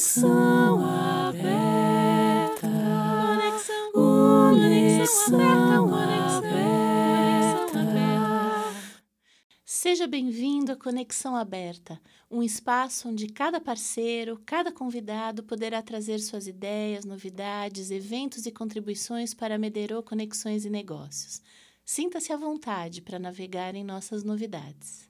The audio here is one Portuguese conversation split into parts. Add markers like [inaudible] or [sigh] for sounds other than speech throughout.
Conexão aberta. Conexão aberta. Seja bem-vindo à Conexão Aberta, um espaço onde cada parceiro, cada convidado poderá trazer suas ideias, novidades, eventos e contribuições para a Medeiros Conexões e Negócios. Sinta-se à vontade para navegar em nossas novidades.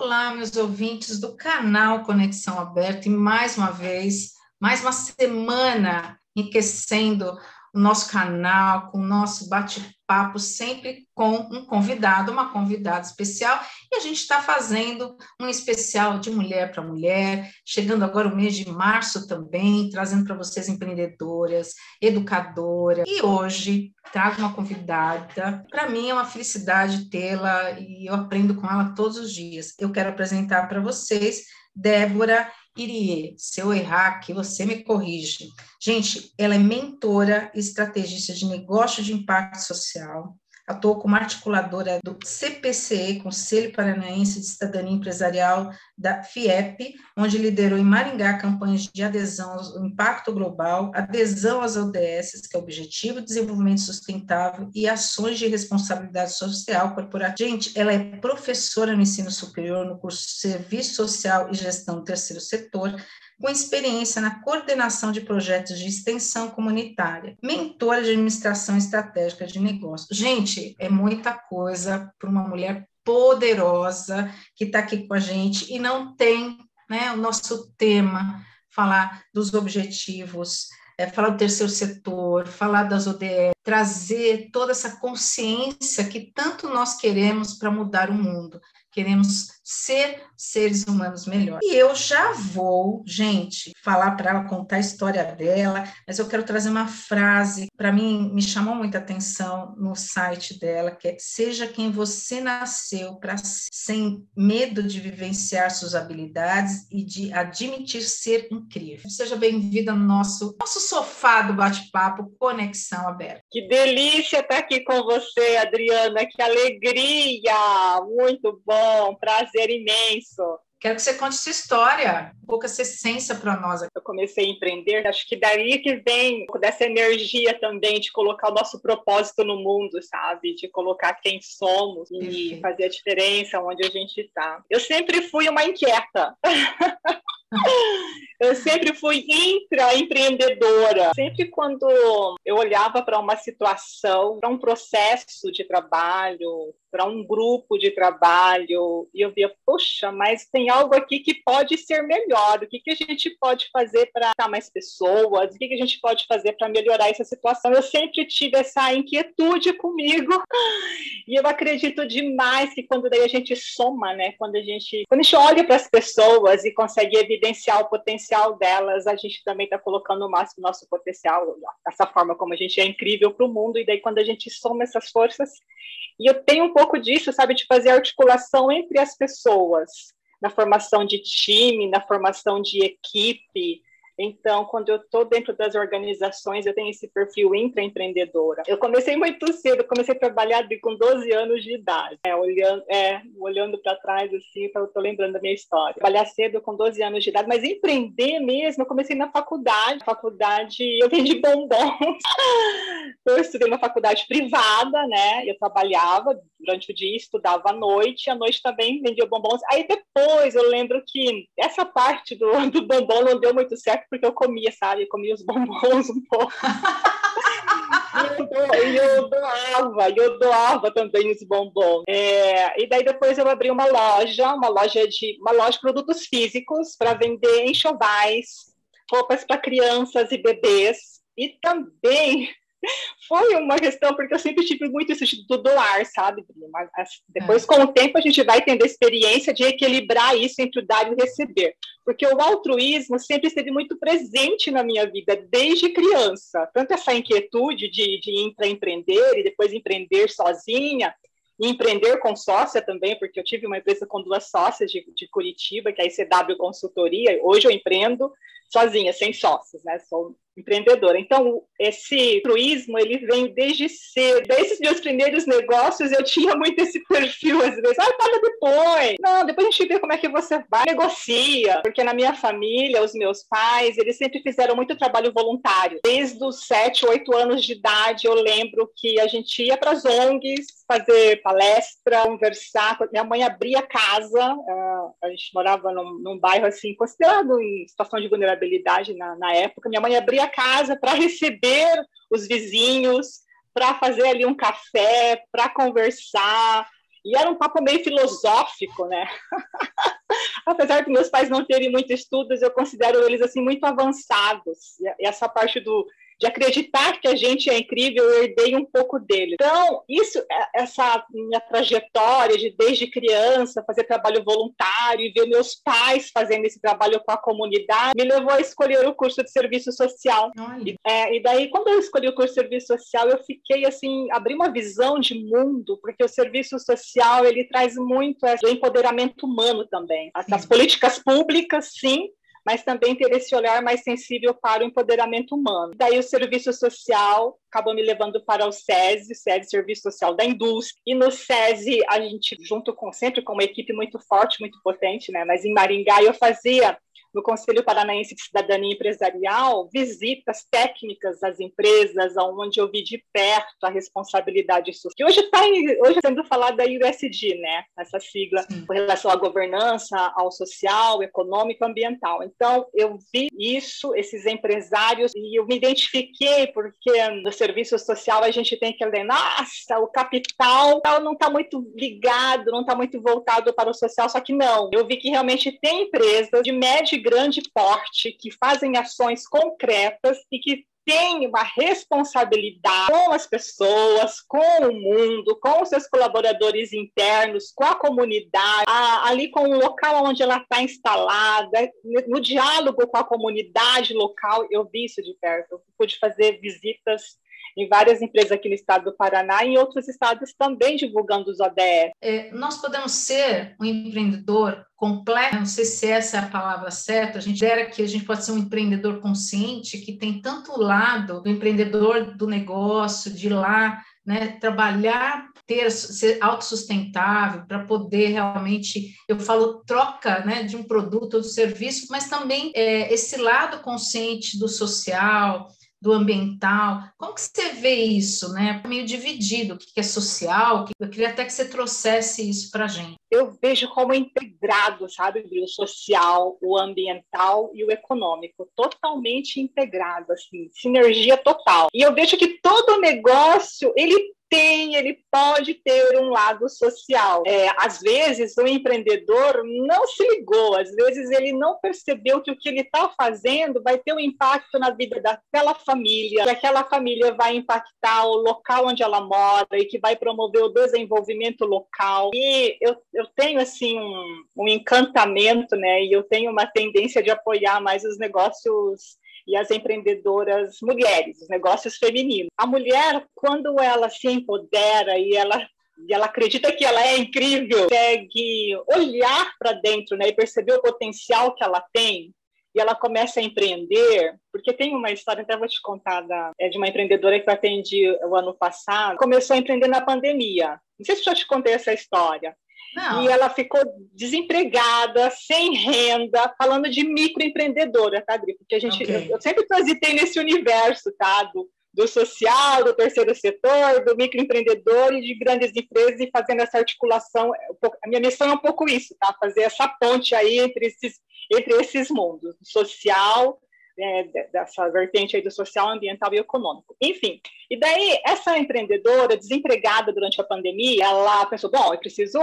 Olá, meus ouvintes do canal Conexão Aberta, e mais uma vez, mais uma semana enriquecendo o nosso canal, com o nosso bate-papo, sempre com um convidado, uma convidada especial, e a gente está fazendo um especial de mulher para mulher, chegando agora o mês de março também, trazendo para vocês empreendedoras, educadoras, e hoje trago uma convidada, para mim é uma felicidade tê-la, e eu aprendo com ela todos os dias. Eu quero apresentar para vocês Débora Irie, se eu errar aqui, você me corrige. Gente, ela é mentora e estrategista de negócio de impacto social, Atuou como articuladora do CPCE, Conselho Paranaense de Cidadania Empresarial da FIEP, onde liderou em Maringá campanhas de adesão ao impacto global, adesão às ODS, que é o Objetivo de Desenvolvimento Sustentável, e ações de responsabilidade social corporativa. Gente, ela é professora no ensino superior no curso Serviço Social e Gestão do Terceiro Setor, com experiência na coordenação de projetos de extensão comunitária, mentora de administração estratégica de negócios. Gente, é muita coisa para uma mulher poderosa que está aqui com a gente e não tem né, o nosso tema, falar dos objetivos, é, falar do terceiro setor, falar das ODS, trazer toda essa consciência que tanto nós queremos para mudar o mundo queremos ser seres humanos melhores. E eu já vou, gente, falar para ela, contar a história dela, mas eu quero trazer uma frase, para mim, me chamou muita atenção no site dela, que é: seja quem você nasceu para sem medo de vivenciar suas habilidades e de admitir ser incrível. Seja bem-vinda no nosso, nosso sofá do bate-papo Conexão Aberta. Que delícia estar aqui com você, Adriana, que alegria! Muito bom bom, prazer imenso. Quero que você conte sua história, um pouco essa essência para nós. Eu comecei a empreender, acho que daí que vem dessa energia também de colocar o nosso propósito no mundo, sabe? De colocar quem somos e Perfeito. fazer a diferença onde a gente está. Eu sempre fui uma inquieta. [laughs] Eu sempre fui intraempreendedora. Sempre quando eu olhava para uma situação, para um processo de trabalho, para um grupo de trabalho, e eu via, poxa, mas tem algo aqui que pode ser melhor. O que, que a gente pode fazer para mais pessoas? O que, que a gente pode fazer para melhorar essa situação? Eu sempre tive essa inquietude comigo. E eu acredito demais que quando daí a gente soma, né? Quando a gente, quando a gente olha para as pessoas e consegue evidenciar o potencial delas, a gente também está colocando o máximo nosso potencial, essa forma como a gente é incrível para o mundo. E daí quando a gente soma essas forças, e eu tenho um pouco disso, sabe, de fazer articulação entre as pessoas, na formação de time, na formação de equipe, então, quando eu estou dentro das organizações, eu tenho esse perfil intraempreendedora. Eu comecei muito cedo, comecei a trabalhar com 12 anos de idade. É, olhando é, olhando para trás, assim, estou lembrando da minha história. Trabalhar cedo com 12 anos de idade, mas empreender mesmo, eu comecei na faculdade. Faculdade, eu vendi bombons. [laughs] eu estudei uma faculdade privada, né? Eu trabalhava durante o dia, estudava à noite, à noite também vendia bombons. Aí depois eu lembro que essa parte do, do bombom não deu muito certo porque eu comia, sabe? Eu comia os bombons um pouco. [laughs] e eu, doava, eu doava também os bombons. É, e daí depois eu abri uma loja, uma loja de uma loja de produtos físicos para vender enxovais, roupas para crianças e bebês. E também foi uma questão, porque eu sempre tive muito isso do doar, sabe, Mas depois, é. com o tempo, a gente vai tendo a experiência de equilibrar isso entre o dar e o receber. Porque o altruísmo sempre esteve muito presente na minha vida, desde criança. Tanto essa inquietude de, de empreender e depois empreender sozinha, e empreender com sócia também, porque eu tive uma empresa com duas sócias de, de Curitiba, que é a ICW Consultoria. Hoje eu empreendo sozinha, sem sócios, né? Sou empreendedora. Então, esse truísmo, ele vem desde cedo. Desses meus primeiros negócios, eu tinha muito esse perfil, às vezes, ah, paga depois. Não, depois a gente vê como é que você vai, negocia. Porque na minha família, os meus pais, eles sempre fizeram muito trabalho voluntário. Desde os sete, oito anos de idade, eu lembro que a gente ia para as ONGs, fazer palestra, conversar. Minha mãe abria casa, uh, a gente morava num, num, bairro assim, considerado em situação de vulnerabilidade na, na época. Minha mãe abria casa para receber os vizinhos, para fazer ali um café, para conversar. E era um papo meio filosófico, né? [laughs] Apesar de meus pais não terem muito estudos, eu considero eles assim muito avançados. E essa parte do de acreditar que a gente é incrível, eu herdei um pouco dele. Então, isso, é, essa minha trajetória de desde criança fazer trabalho voluntário e ver meus pais fazendo esse trabalho com a comunidade, me levou a escolher o curso de serviço social. E, é, e daí, quando eu escolhi o curso de serviço social, eu fiquei assim, abri uma visão de mundo, porque o serviço social ele traz muito é, do empoderamento humano também. As, as políticas públicas, sim, mas também ter esse olhar mais sensível para o empoderamento humano. Daí o serviço social acabou me levando para o SESI, SESI Serviço Social da Indústria, e no SESI a gente, junto com, sempre com uma equipe muito forte, muito potente, né, mas em Maringá eu fazia no Conselho Paranaense de Cidadania Empresarial visitas técnicas às empresas, onde eu vi de perto a responsabilidade social. Que hoje está hoje sendo falada da IUSD, né? Essa sigla Sim. com relação à governança, ao social, econômico, ambiental. Então, eu vi isso, esses empresários, e eu me identifiquei, porque no serviço social a gente tem que ler, nossa, o capital não está muito ligado, não está muito voltado para o social, só que não. Eu vi que realmente tem empresas de médio grande porte, que fazem ações concretas e que têm uma responsabilidade com as pessoas, com o mundo, com os seus colaboradores internos, com a comunidade, a, ali com o local onde ela está instalada, no diálogo com a comunidade local. Eu vi isso de perto, eu pude fazer visitas em várias empresas aqui no estado do Paraná e em outros estados também divulgando os ODS. É, nós podemos ser um empreendedor completo, não sei se essa é a palavra certa, a gente dera que a gente pode ser um empreendedor consciente, que tem tanto o lado do empreendedor do negócio, de lá né, trabalhar, ter, ser autossustentável, para poder realmente, eu falo troca né, de um produto ou de serviço, mas também é, esse lado consciente do social, do ambiental. Como que você vê isso, né? Meio dividido, o que é social? Eu queria até que você trouxesse isso para a gente. Eu vejo como integrado, sabe, o social, o ambiental e o econômico, totalmente integrado, assim, sinergia total. E eu vejo que todo negócio, ele tem, ele pode ter um lado social. É, às vezes, o empreendedor não se ligou, às vezes, ele não percebeu que o que ele está fazendo vai ter um impacto na vida daquela família, que aquela família vai impactar o local onde ela mora e que vai promover o desenvolvimento local. E eu, eu tenho, assim, um, um encantamento, né? E eu tenho uma tendência de apoiar mais os negócios e as empreendedoras mulheres, os negócios femininos. A mulher, quando ela se empodera e ela e ela acredita que ela é incrível, consegue olhar para dentro né, e perceber o potencial que ela tem, e ela começa a empreender, porque tem uma história, até vou te contar, da, é de uma empreendedora que eu atendi o ano passado, começou a empreender na pandemia. Não sei se eu já te contei essa história. Não. E ela ficou desempregada, sem renda, falando de microempreendedora, tá, Adri? Porque a gente, okay. eu, eu, sempre transitei nesse universo, tá? Do, do social, do terceiro setor, do microempreendedor e de grandes empresas e fazendo essa articulação. A minha missão é um pouco isso, tá? Fazer essa ponte aí entre esses, entre esses mundos, social, é, dessa vertente aí do social, ambiental e econômico. Enfim, e daí essa empreendedora, desempregada durante a pandemia, ela pensou, bom, eu preciso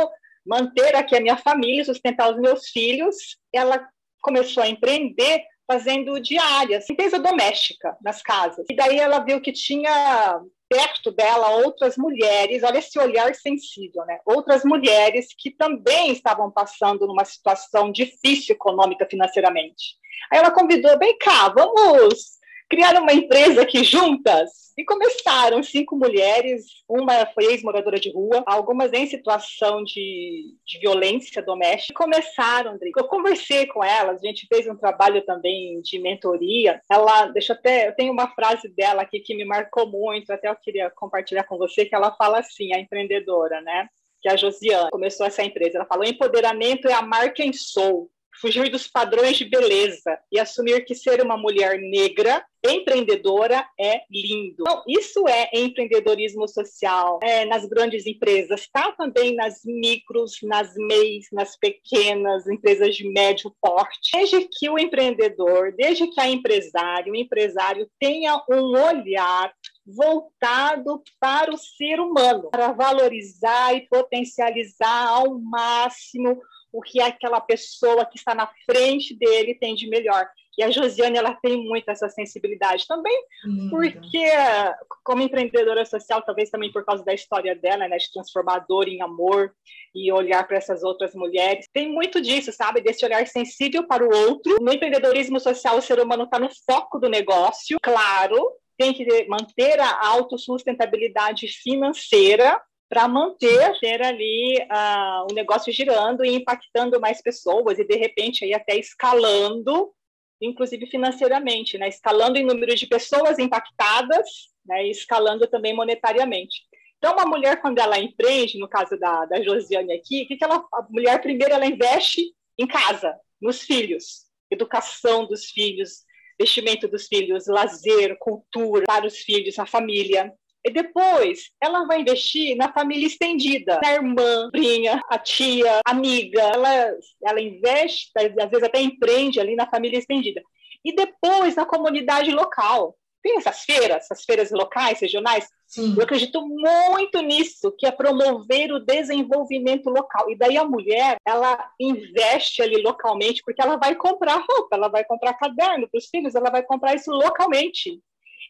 manter aqui a minha família, sustentar os meus filhos. Ela começou a empreender fazendo diárias, limpeza doméstica nas casas. E daí ela viu que tinha perto dela outras mulheres, olha esse olhar sensível, né? Outras mulheres que também estavam passando numa situação difícil econômica financeiramente. Aí ela convidou, vem cá, vamos criaram uma empresa aqui juntas e começaram cinco mulheres, uma foi ex-moradora de rua, algumas em situação de, de violência doméstica. Começaram, André. Eu conversei com elas, a gente fez um trabalho também de mentoria. Ela, deixa até, eu tenho uma frase dela aqui que me marcou muito, até eu queria compartilhar com você, que ela fala assim, a empreendedora, né? Que é a Josiane começou essa empresa. Ela falou: empoderamento é amar quem sou fugir dos padrões de beleza e assumir que ser uma mulher negra empreendedora é lindo. Então, isso é empreendedorismo social é, nas grandes empresas, está também nas micros, nas MEIs, nas pequenas empresas de médio porte. Desde que o empreendedor, desde que a empresária, o empresário tenha um olhar voltado para o ser humano, para valorizar e potencializar ao máximo o que aquela pessoa que está na frente dele tem de melhor. E a Josiane, ela tem muito essa sensibilidade também, porque, como empreendedora social, talvez também por causa da história dela, né, de transformador em amor e olhar para essas outras mulheres, tem muito disso, sabe? Desse olhar sensível para o outro. No empreendedorismo social, o ser humano está no foco do negócio, claro, tem que manter a autossustentabilidade financeira, para manter ter ali uh, o negócio girando e impactando mais pessoas e de repente aí até escalando, inclusive financeiramente, né? Escalando em número de pessoas impactadas, né? E escalando também monetariamente. Então, uma mulher quando ela empreende, no caso da, da Josiane aqui, o que, que ela, a mulher primeiro ela investe em casa, nos filhos, educação dos filhos, vestimento dos filhos, lazer, cultura para os filhos, a família. E depois, ela vai investir na família estendida, na irmã, prinha, a tia, amiga. Ela, ela investe, às vezes até empreende ali na família estendida. E depois, na comunidade local. Tem essas feiras, essas feiras locais, regionais. Sim. Eu acredito muito nisso, que é promover o desenvolvimento local. E daí a mulher, ela investe ali localmente, porque ela vai comprar roupa, ela vai comprar caderno para os filhos, ela vai comprar isso localmente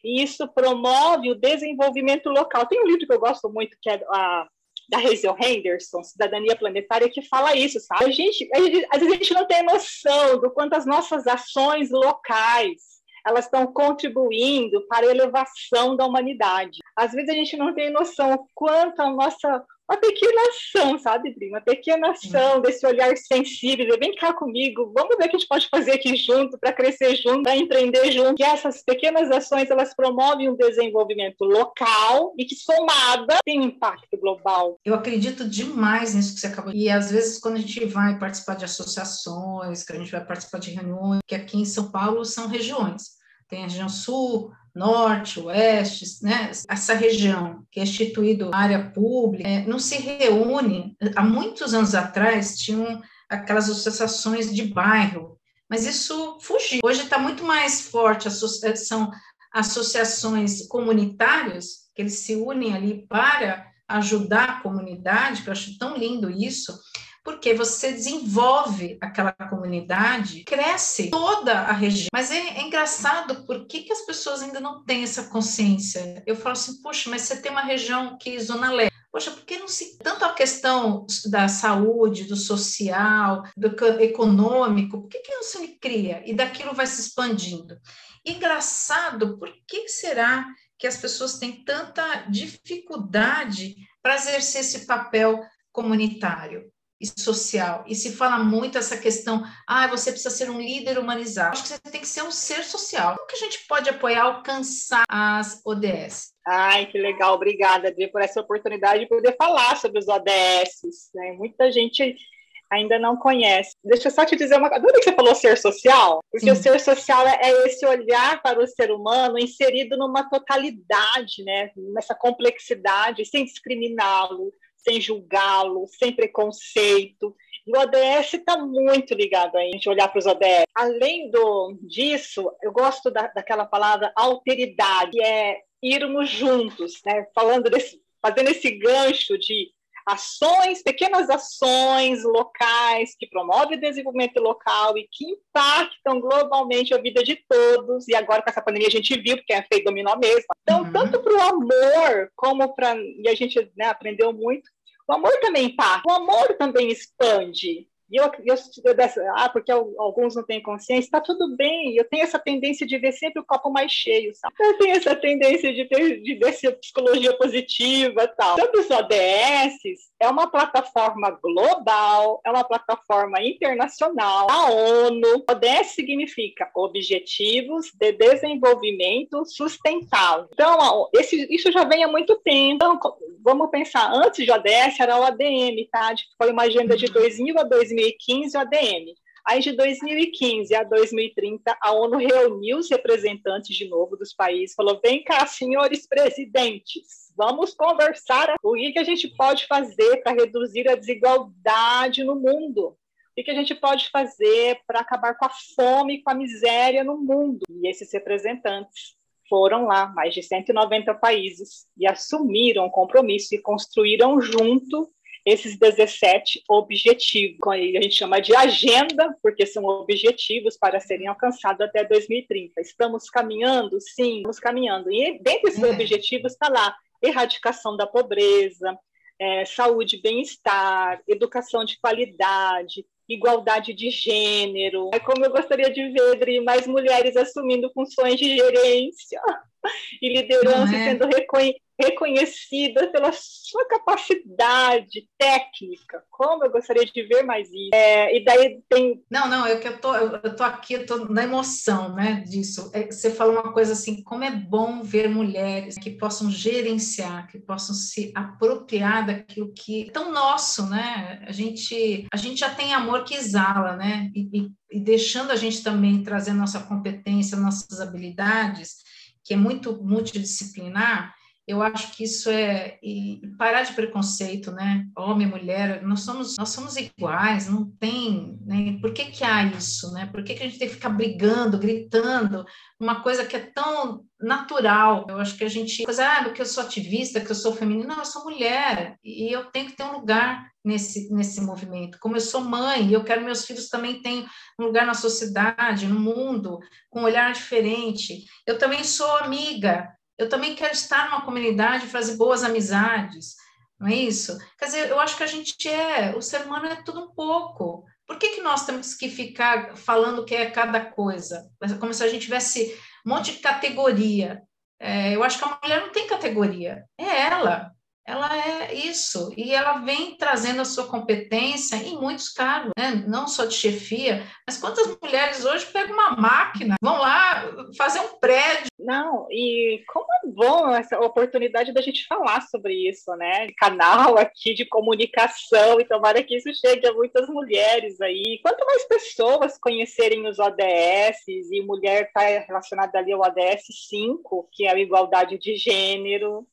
e isso promove o desenvolvimento local. Tem um livro que eu gosto muito, que é a, da Hazel Henderson, Cidadania Planetária, que fala isso, sabe? A gente, a gente, às vezes a gente não tem noção do quanto as nossas ações locais elas estão contribuindo para a elevação da humanidade. Às vezes a gente não tem noção quanto a nossa uma pequena ação, sabe, Bri? Uma pequena ação desse olhar sensível. Vem cá comigo, vamos ver o que a gente pode fazer aqui junto para crescer junto, para empreender junto. E essas pequenas ações, elas promovem um desenvolvimento local e que, somada, tem um impacto global. Eu acredito demais nisso que você acabou de E às vezes, quando a gente vai participar de associações, que a gente vai participar de reuniões, que aqui em São Paulo são regiões. Tem a região sul, norte, oeste, né? essa região que é instituído área pública, é, não se reúne. Há muitos anos atrás tinham aquelas associações de bairro, mas isso fugiu. Hoje está muito mais forte, são associações comunitárias, que eles se unem ali para ajudar a comunidade, que eu acho tão lindo isso, porque você desenvolve aquela comunidade, cresce toda a região. Mas é, é engraçado, por que, que as pessoas ainda não têm essa consciência? Eu falo assim, poxa, mas você tem uma região que é Zona Leste, Poxa, por que não se. Tanto a questão da saúde, do social, do econômico, por que, que não se cria? E daquilo vai se expandindo. Engraçado, por que será que as pessoas têm tanta dificuldade para exercer esse papel comunitário? E social. E se fala muito essa questão, ah, você precisa ser um líder humanizado. Acho que você tem que ser um ser social. Como que a gente pode apoiar, alcançar as ODS? Ai, que legal. Obrigada, Adri, por essa oportunidade de poder falar sobre os ODS. Né? Muita gente ainda não conhece. Deixa eu só te dizer uma coisa. que você falou ser social? Porque Sim. o ser social é, é esse olhar para o ser humano inserido numa totalidade, né? nessa complexidade, sem discriminá-lo, sem julgá-lo, sem preconceito. E o ODS está muito ligado a gente olhar para os ODS. Além do, disso, eu gosto da, daquela palavra alteridade, que é irmos juntos, né? falando desse, fazendo esse gancho de ações, pequenas ações locais que promovem o desenvolvimento local e que impactam globalmente a vida de todos. E agora com essa pandemia a gente viu, porque é feito dominó mesmo. Então, uhum. tanto para o amor como para. E a gente né, aprendeu muito o amor também impacta, o amor também expande. E eu, eu, eu ah, porque alguns não têm consciência, está tudo bem. Eu tenho essa tendência de ver sempre o copo mais cheio, sabe? Eu tenho essa tendência de, ter, de ver se psicologia positiva tal. Tanto os ODS é uma plataforma global, é uma plataforma internacional, a ONU. ODS significa Objetivos de Desenvolvimento Sustentável. Então, esse, isso já vem há muito tempo. Então, vamos pensar, antes de ODS era o ADM, tá? Foi uma agenda de 2000 a 2015 o ADM. Aí, de 2015 a 2030, a ONU reuniu os representantes de novo dos países, falou: vem cá, senhores presidentes, vamos conversar o que a gente pode fazer para reduzir a desigualdade no mundo. O que a gente pode fazer para acabar com a fome e com a miséria no mundo? E esses representantes foram lá, mais de 190 países, e assumiram o compromisso e construíram junto esses 17 objetivos. A gente chama de agenda, porque são objetivos para serem alcançados até 2030. Estamos caminhando? Sim, estamos caminhando. E dentre esses é. objetivos está lá erradicação da pobreza, é, saúde e bem-estar, educação de qualidade, igualdade de gênero. É como eu gostaria de ver Adri, mais mulheres assumindo funções de gerência [laughs] e liderança é? sendo reconhecidas reconhecida pela sua capacidade técnica. Como eu gostaria de ver mais isso. É, e daí tem. Não, não, eu que eu tô, eu tô aqui, eu tô na emoção, né, disso. É, você falou uma coisa assim, como é bom ver mulheres que possam gerenciar, que possam se apropriar daquilo que é tão nosso, né? A gente, a gente já tem amor que exala, né? E, e, e deixando a gente também trazer nossa competência, nossas habilidades, que é muito multidisciplinar, eu acho que isso é e parar de preconceito, né? Homem, mulher, nós somos nós somos iguais, não tem, né? Por que que há isso, né? Por que que a gente tem que ficar brigando, gritando, uma coisa que é tão natural? Eu acho que a gente, ah, porque eu sou ativista, que eu sou feminina, não, eu sou mulher e eu tenho que ter um lugar nesse nesse movimento. Como eu sou mãe, eu quero meus filhos também tenham um lugar na sociedade, no mundo, com um olhar diferente. Eu também sou amiga, eu também quero estar numa comunidade, fazer boas amizades, não é isso? Quer dizer, eu acho que a gente é, o ser humano é tudo um pouco. Por que, que nós temos que ficar falando que é cada coisa? Como se a gente tivesse um monte de categoria. É, eu acho que a mulher não tem categoria, é ela ela é isso, e ela vem trazendo a sua competência em muitos cargos, né? não só de chefia, mas quantas mulheres hoje pegam uma máquina, vão lá fazer um prédio. Não, e como é bom essa oportunidade da gente falar sobre isso, né? Canal aqui de comunicação, e tomara que isso chegue a muitas mulheres aí. Quanto mais pessoas conhecerem os ODS, e mulher está relacionada ali ao ODS 5, que é a igualdade de gênero,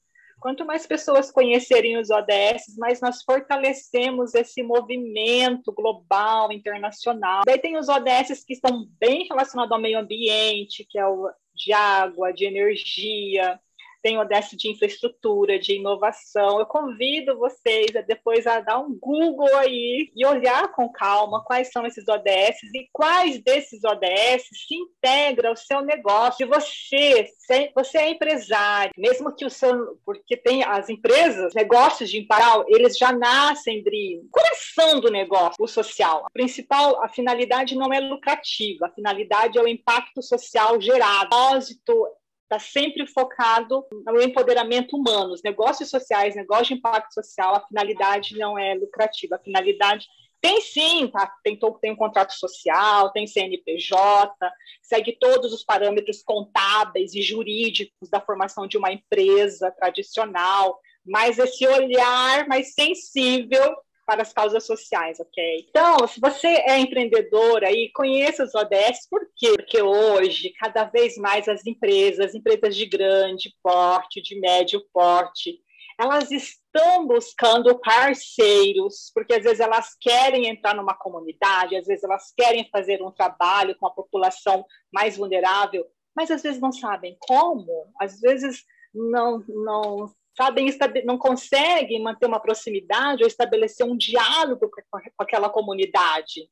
Quanto mais pessoas conhecerem os ODS, mais nós fortalecemos esse movimento global, internacional. Daí tem os ODS que estão bem relacionados ao meio ambiente, que é o de água, de energia, tem ODS de infraestrutura, de inovação. Eu convido vocês a depois a dar um Google aí e olhar com calma quais são esses ODS e quais desses ODS se integra ao seu negócio. Se você, você é empresário, mesmo que o seu, porque tem as empresas, negócios de impacto, eles já nascem de coração do negócio, o social. A principal, a finalidade não é lucrativa, a finalidade é o impacto social gerado. O propósito está sempre focado no empoderamento humano, os negócios sociais, negócio de impacto social, a finalidade não é lucrativa, a finalidade tem sim, tá? tem, tem um contrato social, tem CNPJ, segue todos os parâmetros contábeis e jurídicos da formação de uma empresa tradicional, mas esse olhar mais sensível para as causas sociais, ok? Então, se você é empreendedora e conheça os ODS, por quê? Porque hoje, cada vez mais as empresas, empresas de grande porte, de médio porte, elas estão buscando parceiros, porque às vezes elas querem entrar numa comunidade, às vezes elas querem fazer um trabalho com a população mais vulnerável, mas às vezes não sabem como, às vezes não, não sabem não conseguem manter uma proximidade ou estabelecer um diálogo com aquela comunidade.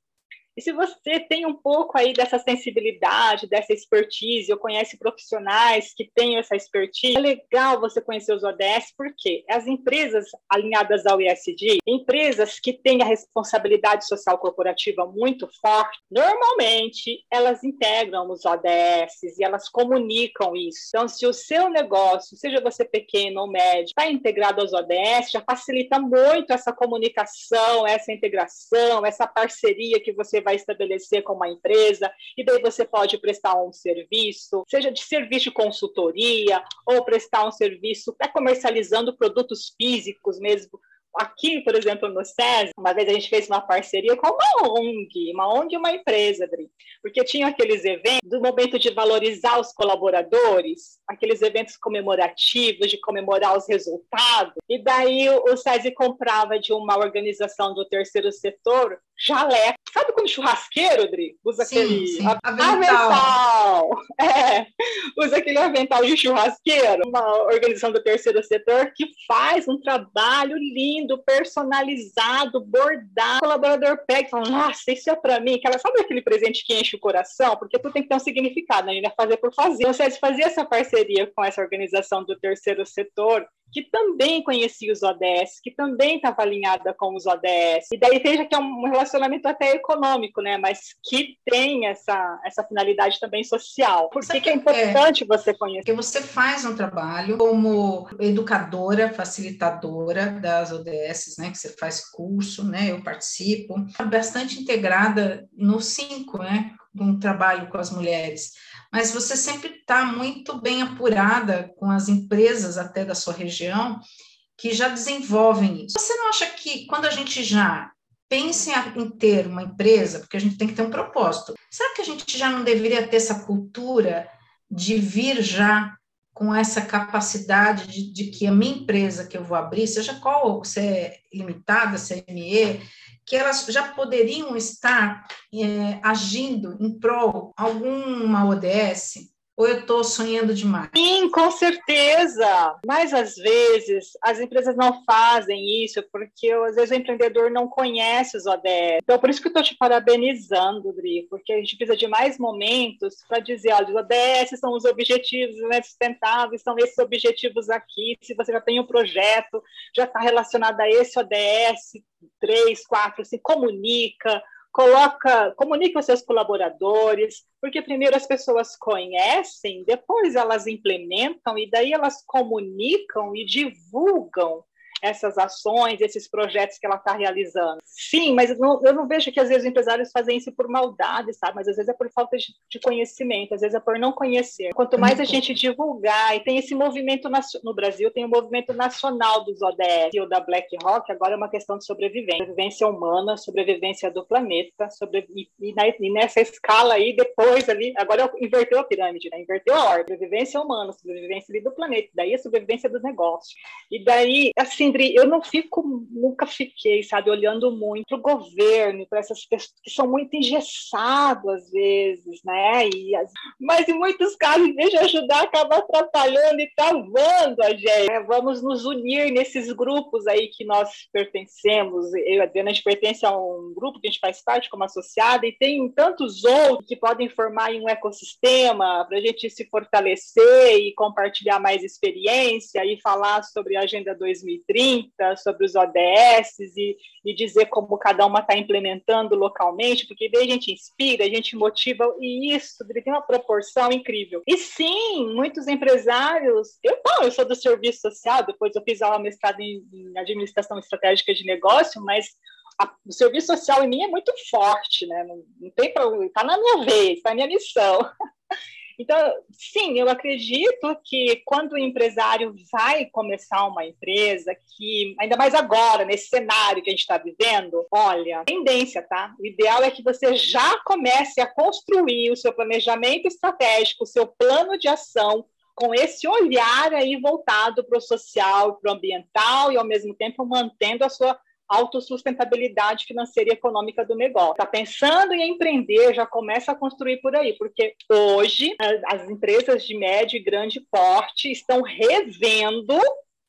E se você tem um pouco aí dessa sensibilidade, dessa expertise, ou conhece profissionais que têm essa expertise, é legal você conhecer os ODS, porque as empresas alinhadas ao ESG, empresas que têm a responsabilidade social corporativa muito forte, normalmente elas integram os ODS e elas comunicam isso. Então, se o seu negócio, seja você pequeno ou médio, está integrado aos ODS, já facilita muito essa comunicação, essa integração, essa parceria que você vai estabelecer com uma empresa, e daí você pode prestar um serviço, seja de serviço de consultoria, ou prestar um serviço até comercializando produtos físicos mesmo, Aqui, por exemplo, no SES, uma vez a gente fez uma parceria com uma ONG, uma ONG e uma empresa, Adri, porque tinha aqueles eventos do momento de valorizar os colaboradores, aqueles eventos comemorativos, de comemorar os resultados, e daí o SESI comprava de uma organização do terceiro setor jaleco. Sabe como churrasqueiro, Adri? Usa sim, aquele sim. avental. avental. [laughs] É, usa aquele avental de churrasqueiro. Uma organização do terceiro setor que faz um trabalho lindo, personalizado, bordado. O colaborador pega e fala, nossa, isso é para mim. Aquela, sabe aquele presente que enche o coração? Porque tudo tem que ter um significado, né? Ele é fazer por fazer. Então, você fazia essa parceria com essa organização do terceiro setor, que também conhecia os ODS, que também estava alinhada com os ODS. E daí veja que é um relacionamento até econômico, né? Mas que tem essa, essa finalidade também social. Por que, que é importante é, você conhecer? Porque você faz um trabalho como educadora, facilitadora das ODS, né? Que você faz curso, né? Eu participo. Bastante integrada no 5, né? Um trabalho com as mulheres mas você sempre está muito bem apurada com as empresas até da sua região que já desenvolvem isso. Você não acha que quando a gente já pensa em ter uma empresa, porque a gente tem que ter um propósito, será que a gente já não deveria ter essa cultura de vir já com essa capacidade de, de que a minha empresa que eu vou abrir, seja qual, se é limitada, se é que elas já poderiam estar é, agindo em prol alguma ODS ou eu estou sonhando demais? Sim, com certeza. Mas às vezes as empresas não fazem isso porque às vezes o empreendedor não conhece os ODS. Então por isso que eu estou te parabenizando, Dri, porque a gente precisa de mais momentos para dizer, olha, os ODS são os objetivos né, sustentáveis, são esses objetivos aqui. Se você já tem um projeto, já está relacionado a esse ODS, três, quatro, se comunica coloca, comunique com seus colaboradores, porque primeiro as pessoas conhecem, depois elas implementam e daí elas comunicam e divulgam essas ações, esses projetos que ela está realizando. Sim, mas eu não, eu não, vejo que às vezes os empresários fazem isso por maldade, sabe? Mas às vezes é por falta de, de conhecimento, às vezes é por não conhecer. Quanto mais a gente divulgar, e tem esse movimento no Brasil, tem o um movimento nacional dos ODS ou da BlackRock, agora é uma questão de sobrevivência, sobrevivência humana, sobrevivência do planeta, sobre, e, e, na, e nessa escala aí, depois ali, agora inverteu a pirâmide, né? Inverteu a ordem, sobrevivência humana, sobrevivência do planeta, daí a sobrevivência dos negócios. E daí, assim, eu não fico, nunca fiquei, sabe, olhando muito para o governo, para essas pessoas que são muito engessadas às vezes, né? E, mas em muitos casos, em vez de ajudar, acaba atrapalhando e travando a gente. Né? Vamos nos unir nesses grupos aí que nós pertencemos. Eu e a Adriana, a gente pertence a um grupo que a gente faz parte como associada e tem tantos outros que podem formar um ecossistema para a gente se fortalecer e compartilhar mais experiência e falar sobre a Agenda 2030 30, sobre os ODS e, e dizer como cada uma está implementando localmente, porque daí a gente inspira, a gente motiva, e isso tem uma proporção incrível. E sim, muitos empresários, eu, não, eu sou do serviço social, depois eu fiz aula mestrado em, em administração estratégica de negócio, mas a, o serviço social em mim é muito forte, né? Não, não tem para tá na minha vez, está na minha missão. [laughs] Então, sim, eu acredito que quando o empresário vai começar uma empresa, que ainda mais agora, nesse cenário que a gente está vivendo, olha, tendência, tá? O ideal é que você já comece a construir o seu planejamento estratégico, o seu plano de ação com esse olhar aí voltado para o social, para o ambiental e ao mesmo tempo mantendo a sua autossustentabilidade financeira e econômica do negócio. Está pensando em empreender, já começa a construir por aí, porque hoje as empresas de médio e grande porte estão revendo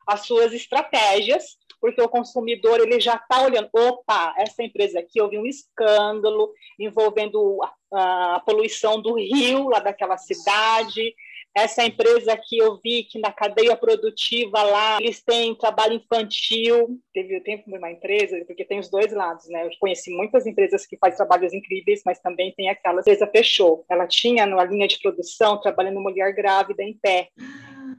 as suas estratégias porque o consumidor ele já está olhando, opa, essa empresa aqui houve um escândalo envolvendo a, a poluição do rio lá daquela cidade, essa empresa que eu vi que na cadeia produtiva lá, eles têm trabalho infantil. Teve tempo uma empresa, porque tem os dois lados, né? Eu conheci muitas empresas que fazem trabalhos incríveis, mas também tem aquela empresa fechou. Ela tinha na linha de produção trabalhando mulher grávida em pé.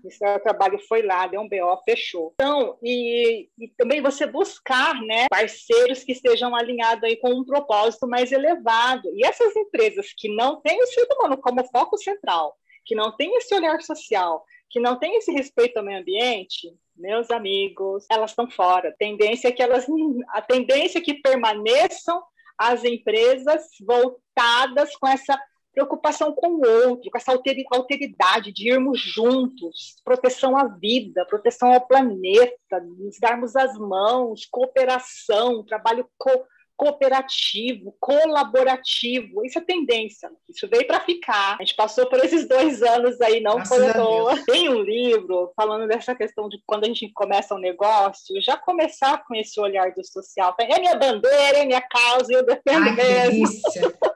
Esse o trabalho foi lá, deu um BO, fechou. Então, e, e, também você buscar né, parceiros que estejam alinhados aí com um propósito mais elevado. E essas empresas que não têm o ser humano como foco central, que não tem esse olhar social, que não tem esse respeito ao meio ambiente, meus amigos, elas estão fora. A tendência é que elas, a tendência é que permaneçam as empresas voltadas com essa preocupação com o outro, com essa alteridade de irmos juntos, proteção à vida, proteção ao planeta, nos darmos as mãos, cooperação, trabalho co cooperativo, colaborativo. Isso é tendência. Isso veio para ficar. A gente passou por esses dois anos aí, não Graças foi à toa. Tem um livro falando dessa questão de quando a gente começa um negócio, já começar com esse olhar do social. É minha bandeira, é minha causa, eu defendo Ai, mesmo. [laughs]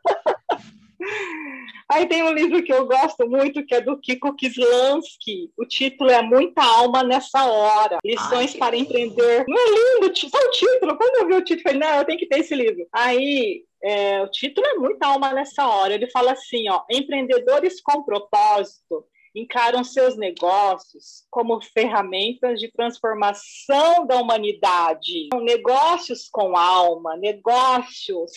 Aí tem um livro que eu gosto muito, que é do Kiko Kislansky. O título é Muita Alma Nessa Hora. Lições Ai, para Empreender. Não é lindo? Só o título. Quando eu vi o título, eu falei, não, eu tenho que ter esse livro. Aí, é, o título é Muita Alma Nessa Hora. Ele fala assim, ó, empreendedores com propósito encaram seus negócios como ferramentas de transformação da humanidade. Negócios com alma, negócios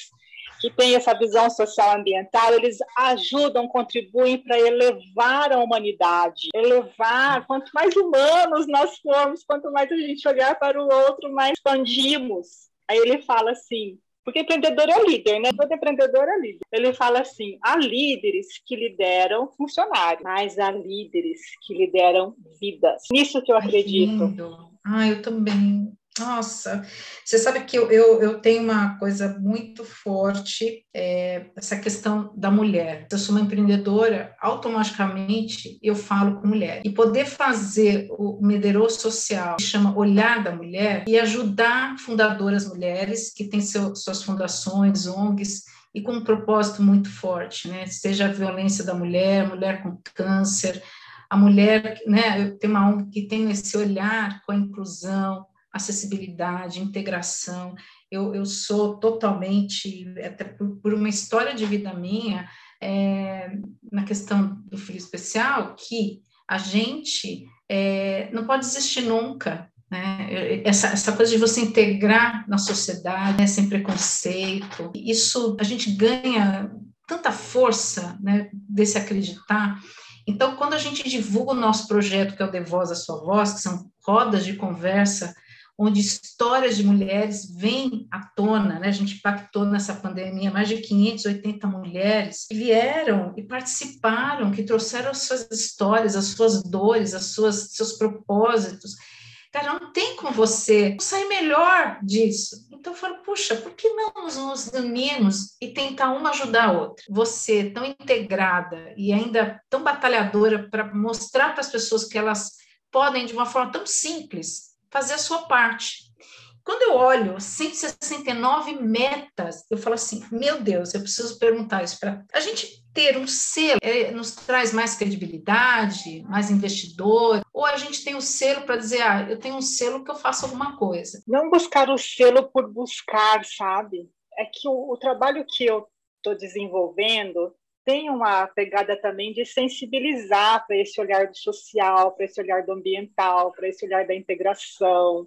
que têm essa visão social ambiental, eles ajudam, contribuem para elevar a humanidade, elevar, quanto mais humanos nós formos, quanto mais a gente olhar para o outro, mais expandimos. Aí ele fala assim, porque empreendedor é líder, né? Todo empreendedor é líder. Ele fala assim: há líderes que lideram funcionários, mas há líderes que lideram vidas. Nisso que eu acredito. Ah, eu também. Nossa, você sabe que eu, eu, eu tenho uma coisa muito forte, é, essa questão da mulher. Eu sou uma empreendedora, automaticamente eu falo com mulher. E poder fazer o Mederô Social, que chama Olhar da Mulher, e ajudar fundadoras mulheres que têm seu, suas fundações, ONGs, e com um propósito muito forte, né? Seja a violência da mulher, mulher com câncer, a mulher, né? Eu tenho uma ONG que tem esse olhar com a inclusão, acessibilidade, integração. Eu, eu sou totalmente, até por, por uma história de vida minha, é, na questão do filho especial, que a gente é, não pode desistir nunca. Né? Essa, essa coisa de você integrar na sociedade, né, sem preconceito, isso a gente ganha tanta força né, desse acreditar. Então, quando a gente divulga o nosso projeto, que é o De Voz a Sua Voz, que são rodas de conversa onde histórias de mulheres vêm à tona, né? A gente impactou nessa pandemia mais de 580 mulheres que vieram e participaram, que trouxeram as suas histórias, as suas dores, as suas seus propósitos. Cara, não tem como você sair melhor disso. Então eu falo, puxa, por que não nos unirmos e tentar uma ajudar a outra? Você tão integrada e ainda tão batalhadora para mostrar para as pessoas que elas podem, de uma forma tão simples, fazer a sua parte. Quando eu olho 169 metas, eu falo assim: meu Deus, eu preciso perguntar isso para. A gente ter um selo é, nos traz mais credibilidade, mais investidor, ou a gente tem o um selo para dizer, ah, eu tenho um selo que eu faço alguma coisa. Não buscar o selo por buscar, sabe? É que o, o trabalho que eu estou desenvolvendo tem uma pegada também de sensibilizar para esse olhar do social, para esse olhar do ambiental, para esse olhar da integração,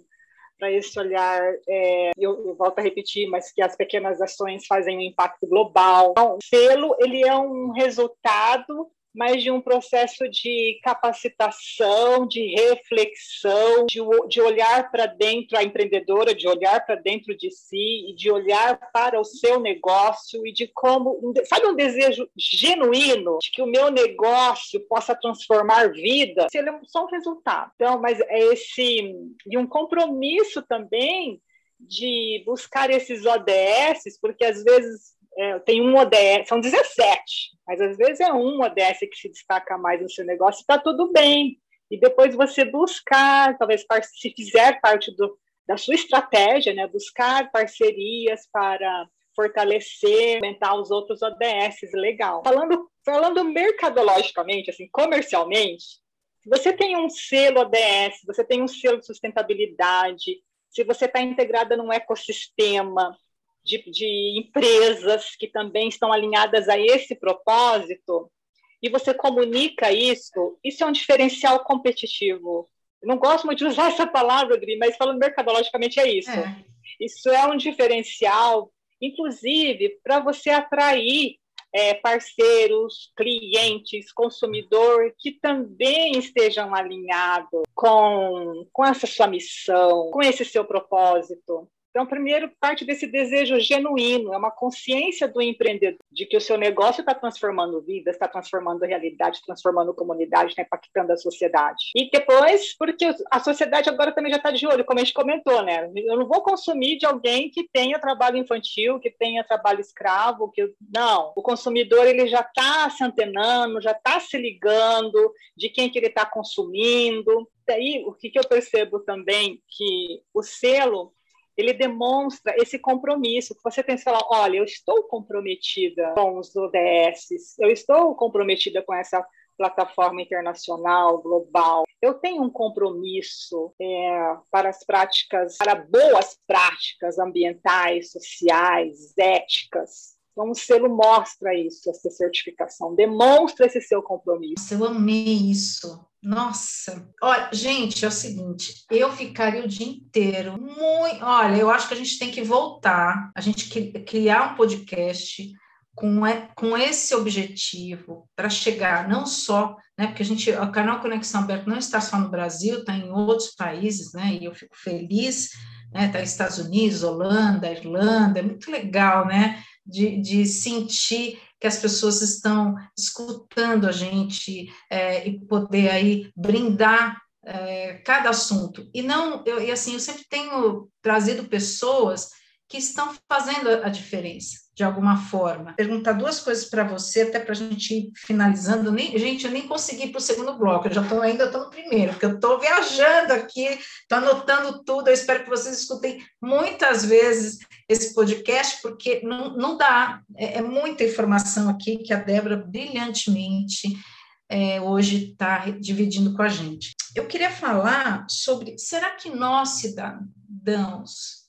para esse olhar, é, eu, eu, volto a repetir, mas que as pequenas ações fazem um impacto global. Então, o selo ele é um resultado mas de um processo de capacitação, de reflexão, de, de olhar para dentro a empreendedora, de olhar para dentro de si e de olhar para o seu negócio e de como, sabe, um desejo genuíno de que o meu negócio possa transformar vidas, ele é só um resultado. Então, mas é esse e um compromisso também de buscar esses ODS, porque às vezes é, tem um ODS, são 17, mas às vezes é um ODS que se destaca mais no seu negócio, está tudo bem. E depois você buscar, talvez se fizer parte do, da sua estratégia, né? Buscar parcerias para fortalecer, aumentar os outros ODS, legal. Falando, falando mercadologicamente, assim, comercialmente, se você tem um selo ODS, você tem um selo de sustentabilidade, se você está integrada num ecossistema de, de empresas que também estão alinhadas a esse propósito, e você comunica isso, isso é um diferencial competitivo. Eu não gosto muito de usar essa palavra, Gri, mas falando mercadologicamente é isso. É. Isso é um diferencial inclusive para você atrair é, parceiros, clientes, consumidor que também estejam alinhados com, com essa sua missão, com esse seu propósito. Então, primeiro, parte desse desejo genuíno, é uma consciência do empreendedor de que o seu negócio está transformando vidas, está transformando realidade, transformando comunidade, está impactando a sociedade. E depois, porque a sociedade agora também já está de olho, como a gente comentou, né? Eu não vou consumir de alguém que tenha trabalho infantil, que tenha trabalho escravo, que não. O consumidor ele já está se antenando, já está se ligando de quem que ele está consumindo. Daí, o que, que eu percebo também que o selo ele demonstra esse compromisso, que você tem que falar, olha, eu estou comprometida com os ODS, eu estou comprometida com essa plataforma internacional, global. Eu tenho um compromisso é, para as práticas, para boas práticas ambientais, sociais, éticas. Então, o selo mostra isso, essa certificação, demonstra esse seu compromisso. Eu amei isso. Nossa, olha, gente, é o seguinte, eu ficaria o dia inteiro muito. Olha, eu acho que a gente tem que voltar, a gente criar um podcast com, com esse objetivo para chegar não só, né, porque a gente, o canal Conexão Aberta não está só no Brasil, está em outros países, né, e eu fico feliz, né, está nos Estados Unidos, Holanda, Irlanda, é muito legal, né, de, de sentir que as pessoas estão escutando a gente é, e poder aí brindar é, cada assunto. E não, eu, e assim, eu sempre tenho trazido pessoas que estão fazendo a diferença de alguma forma. Perguntar duas coisas para você, até para a gente ir finalizando. Nem, gente, eu nem consegui para o segundo bloco, eu já estou ainda tô no primeiro, porque eu estou viajando aqui, estou anotando tudo. Eu espero que vocês escutem muitas vezes esse podcast, porque não, não dá, é, é muita informação aqui que a Débora brilhantemente é, hoje está dividindo com a gente. Eu queria falar sobre será que nós, cidadãos,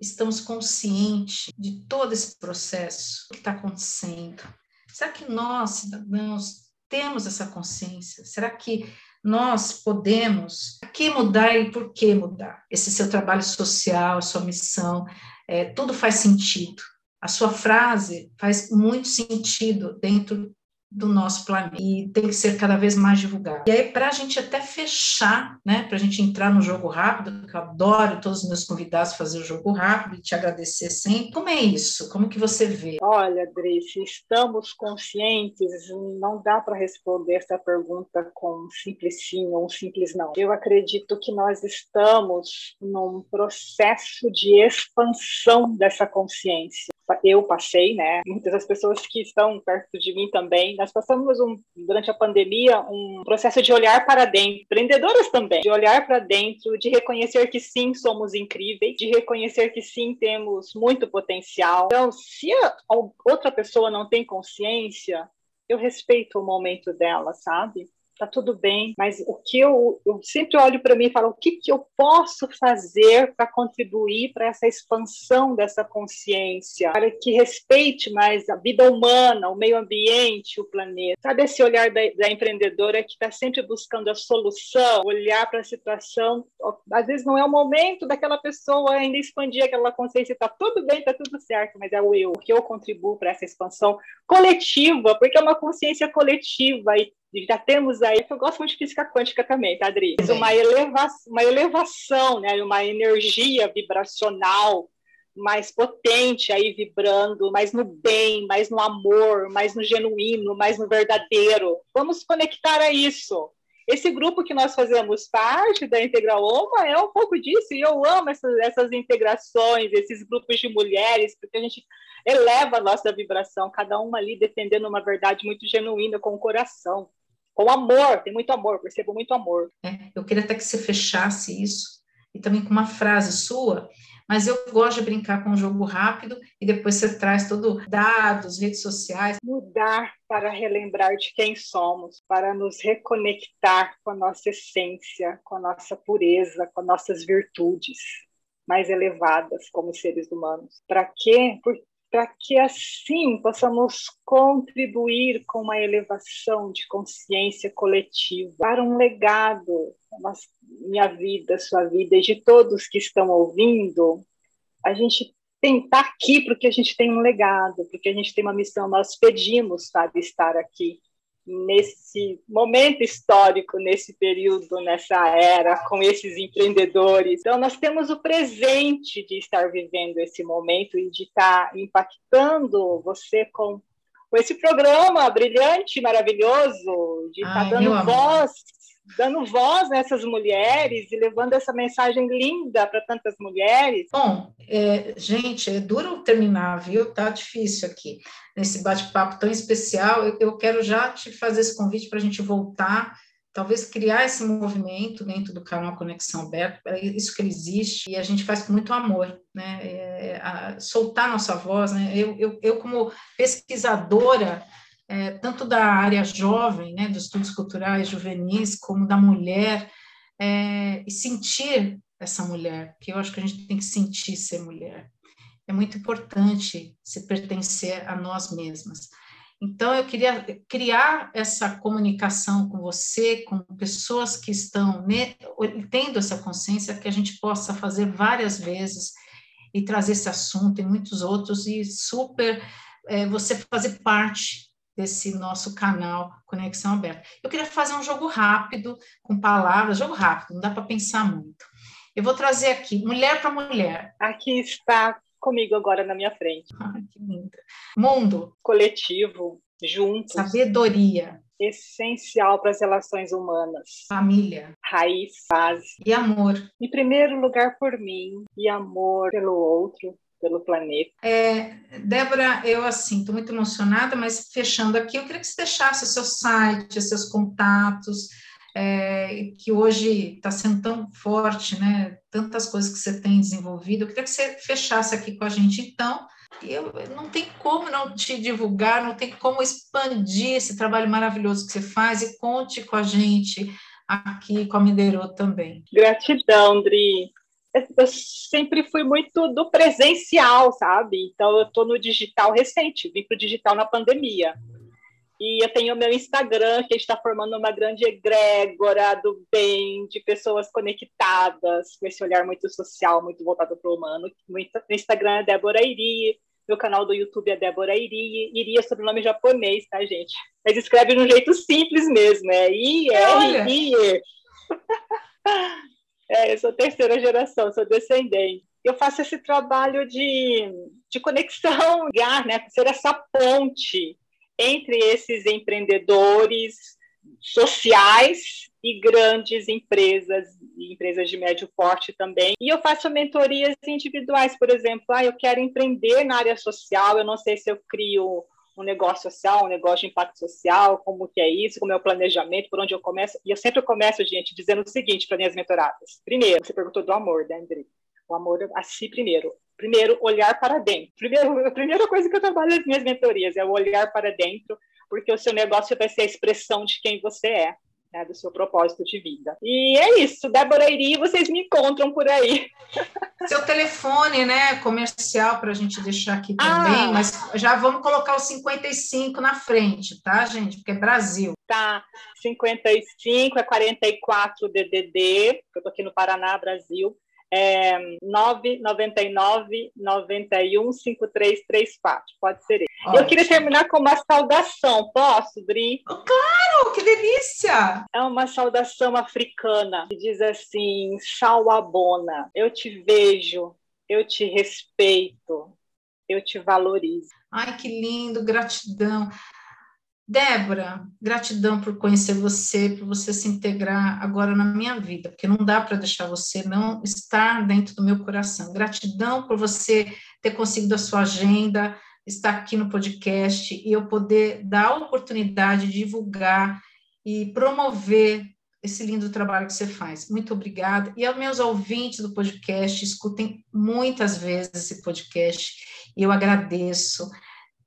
estamos conscientes de todo esse processo que está acontecendo? Será que nós, cidadãos, temos essa consciência? Será que nós podemos que mudar e por que mudar? Esse seu trabalho social, a sua missão, é, tudo faz sentido. A sua frase faz muito sentido dentro do nosso planeta e tem que ser cada vez mais divulgado. E aí, para a gente até fechar, né, para a gente entrar no jogo rápido, que eu adoro todos os meus convidados fazer o jogo rápido e te agradecer sempre. Como é isso? Como que você vê? Olha, Grace, estamos conscientes, não dá para responder essa pergunta com um simples sim ou um simples não. Eu acredito que nós estamos num processo de expansão dessa consciência eu passei, né? Muitas das pessoas que estão perto de mim também, nós passamos um, durante a pandemia um processo de olhar para dentro, empreendedoras também, de olhar para dentro, de reconhecer que sim, somos incríveis, de reconhecer que sim, temos muito potencial. Então, se a outra pessoa não tem consciência, eu respeito o momento dela, sabe? Tá tudo bem, mas o que eu, eu sempre olho para mim e falo, o que, que eu posso fazer para contribuir para essa expansão dessa consciência, para que respeite mais a vida humana, o meio ambiente, o planeta. Sabe esse olhar da, da empreendedora que está sempre buscando a solução, olhar para a situação, às vezes não é o momento daquela pessoa ainda expandir aquela consciência, está tudo bem, está tudo certo, mas é o eu, o que eu contribuo para essa expansão coletiva, porque é uma consciência coletiva e já temos aí, eu gosto muito de física quântica também, tá, Adri? Uma, eleva uma elevação, né? uma energia vibracional mais potente aí vibrando, mais no bem, mais no amor, mais no genuíno, mais no verdadeiro. Vamos conectar a isso. Esse grupo que nós fazemos parte da Integral Oma é um pouco disso, e eu amo essas, essas integrações, esses grupos de mulheres, porque a gente eleva a nossa vibração, cada uma ali defendendo uma verdade muito genuína com o coração com amor, tem muito amor, percebo muito amor. É, eu queria até que você fechasse isso, e também com uma frase sua, mas eu gosto de brincar com um jogo rápido e depois você traz todo dados, redes sociais. Mudar para relembrar de quem somos, para nos reconectar com a nossa essência, com a nossa pureza, com nossas virtudes mais elevadas como seres humanos. Para quê? Para que assim possamos contribuir com uma elevação de consciência coletiva para um legado minha vida, sua vida e de todos que estão ouvindo, a gente tem tá aqui porque a gente tem um legado, porque a gente tem uma missão. Nós pedimos, sabe, estar aqui nesse momento histórico, nesse período, nessa era, com esses empreendedores. Então, nós temos o presente de estar vivendo esse momento e de estar impactando você com, com esse programa brilhante, maravilhoso, de estar dando voz dando voz nessas mulheres e levando essa mensagem linda para tantas mulheres. Bom, é, gente, é duro terminar, viu? Tá difícil aqui nesse bate-papo tão especial. Eu, eu, quero já te fazer esse convite para a gente voltar. Talvez criar esse movimento dentro do canal Conexão Aberta, é isso que ele existe, e a gente faz com muito amor, né? É, a, soltar nossa voz, né? Eu, eu, eu como pesquisadora, é, tanto da área jovem, né, dos estudos culturais juvenis, como da mulher, é, e sentir essa mulher, que eu acho que a gente tem que sentir ser mulher. É muito importante se pertencer a nós mesmas. Então, eu queria criar essa comunicação com você, com pessoas que estão tendo essa consciência, que a gente possa fazer várias vezes e trazer esse assunto e muitos outros, e super é, você fazer parte desse nosso canal Conexão Aberta. Eu queria fazer um jogo rápido, com palavras, jogo rápido, não dá para pensar muito. Eu vou trazer aqui, mulher para mulher. Aqui está comigo agora na minha frente. [laughs] Ai, que linda. Mundo. Coletivo, juntos. Sabedoria. Essencial para as relações humanas. Família. Raiz, base. E amor. Em primeiro lugar por mim, e amor pelo outro, pelo planeta. É, Débora, eu assim estou muito emocionada, mas fechando aqui, eu queria que você deixasse o seu site, os seus contatos, é, que hoje está sendo tão forte, né? Tantas coisas que você tem desenvolvido. Eu queria que você fechasse aqui com a gente, então. Eu, não tem como não te divulgar, não tem como expandir esse trabalho maravilhoso que você faz e conte com a gente aqui com a Mineiro também. Gratidão, Dri eu sempre fui muito do presencial, sabe? Então eu estou no digital recente, vim para o digital na pandemia. E eu tenho o meu Instagram, que está formando uma grande egrégora do bem, de pessoas conectadas, com esse olhar muito social, muito voltado para o humano. No Instagram é Débora Iri, meu canal do YouTube é Débora Iri. Iri é sobrenome japonês, tá, gente? Mas escreve de um jeito simples mesmo, é I-R-I. [laughs] É, eu sou terceira geração, sou descendente. Eu faço esse trabalho de, de conexão, [laughs] né, ser essa ponte entre esses empreendedores sociais e grandes empresas, e empresas de médio porte também. E eu faço mentorias individuais, por exemplo, ah, eu quero empreender na área social, eu não sei se eu crio um negócio social, um negócio de impacto social, como que é isso, como é o planejamento, por onde eu começo. E eu sempre começo, gente, dizendo o seguinte para minhas mentoradas. Primeiro, você perguntou do amor, né, André? O amor a si primeiro. Primeiro, olhar para dentro. Primeiro, a primeira coisa que eu trabalho nas minhas mentorias é o olhar para dentro, porque o seu negócio vai ser a expressão de quem você é né, do seu propósito de vida. E é isso, Débora Iri, vocês me encontram por aí. Seu telefone, né, comercial para a gente deixar aqui também, ah. mas já vamos colocar o 55 na frente, tá, gente? Porque é Brasil. Tá, 55 é 44 DDD, eu tô aqui no Paraná, Brasil é 999 91 5334. Pode ser ele. Eu queria terminar com uma saudação. Posso, Dri? Claro, que delícia! É uma saudação africana que diz assim: Shawabona, eu te vejo, eu te respeito, eu te valorizo. Ai, que lindo, gratidão. Débora, gratidão por conhecer você, por você se integrar agora na minha vida, porque não dá para deixar você não estar dentro do meu coração. Gratidão por você ter conseguido a sua agenda, estar aqui no podcast e eu poder dar a oportunidade de divulgar e promover esse lindo trabalho que você faz. Muito obrigada. E aos meus ouvintes do podcast, escutem muitas vezes esse podcast. E eu agradeço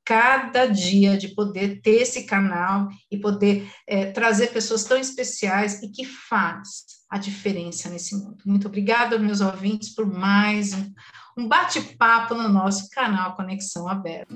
cada dia de poder ter esse canal e poder é, trazer pessoas tão especiais e que faz a diferença nesse mundo. Muito obrigada, meus ouvintes, por mais um, um bate-papo no nosso canal Conexão Aberta.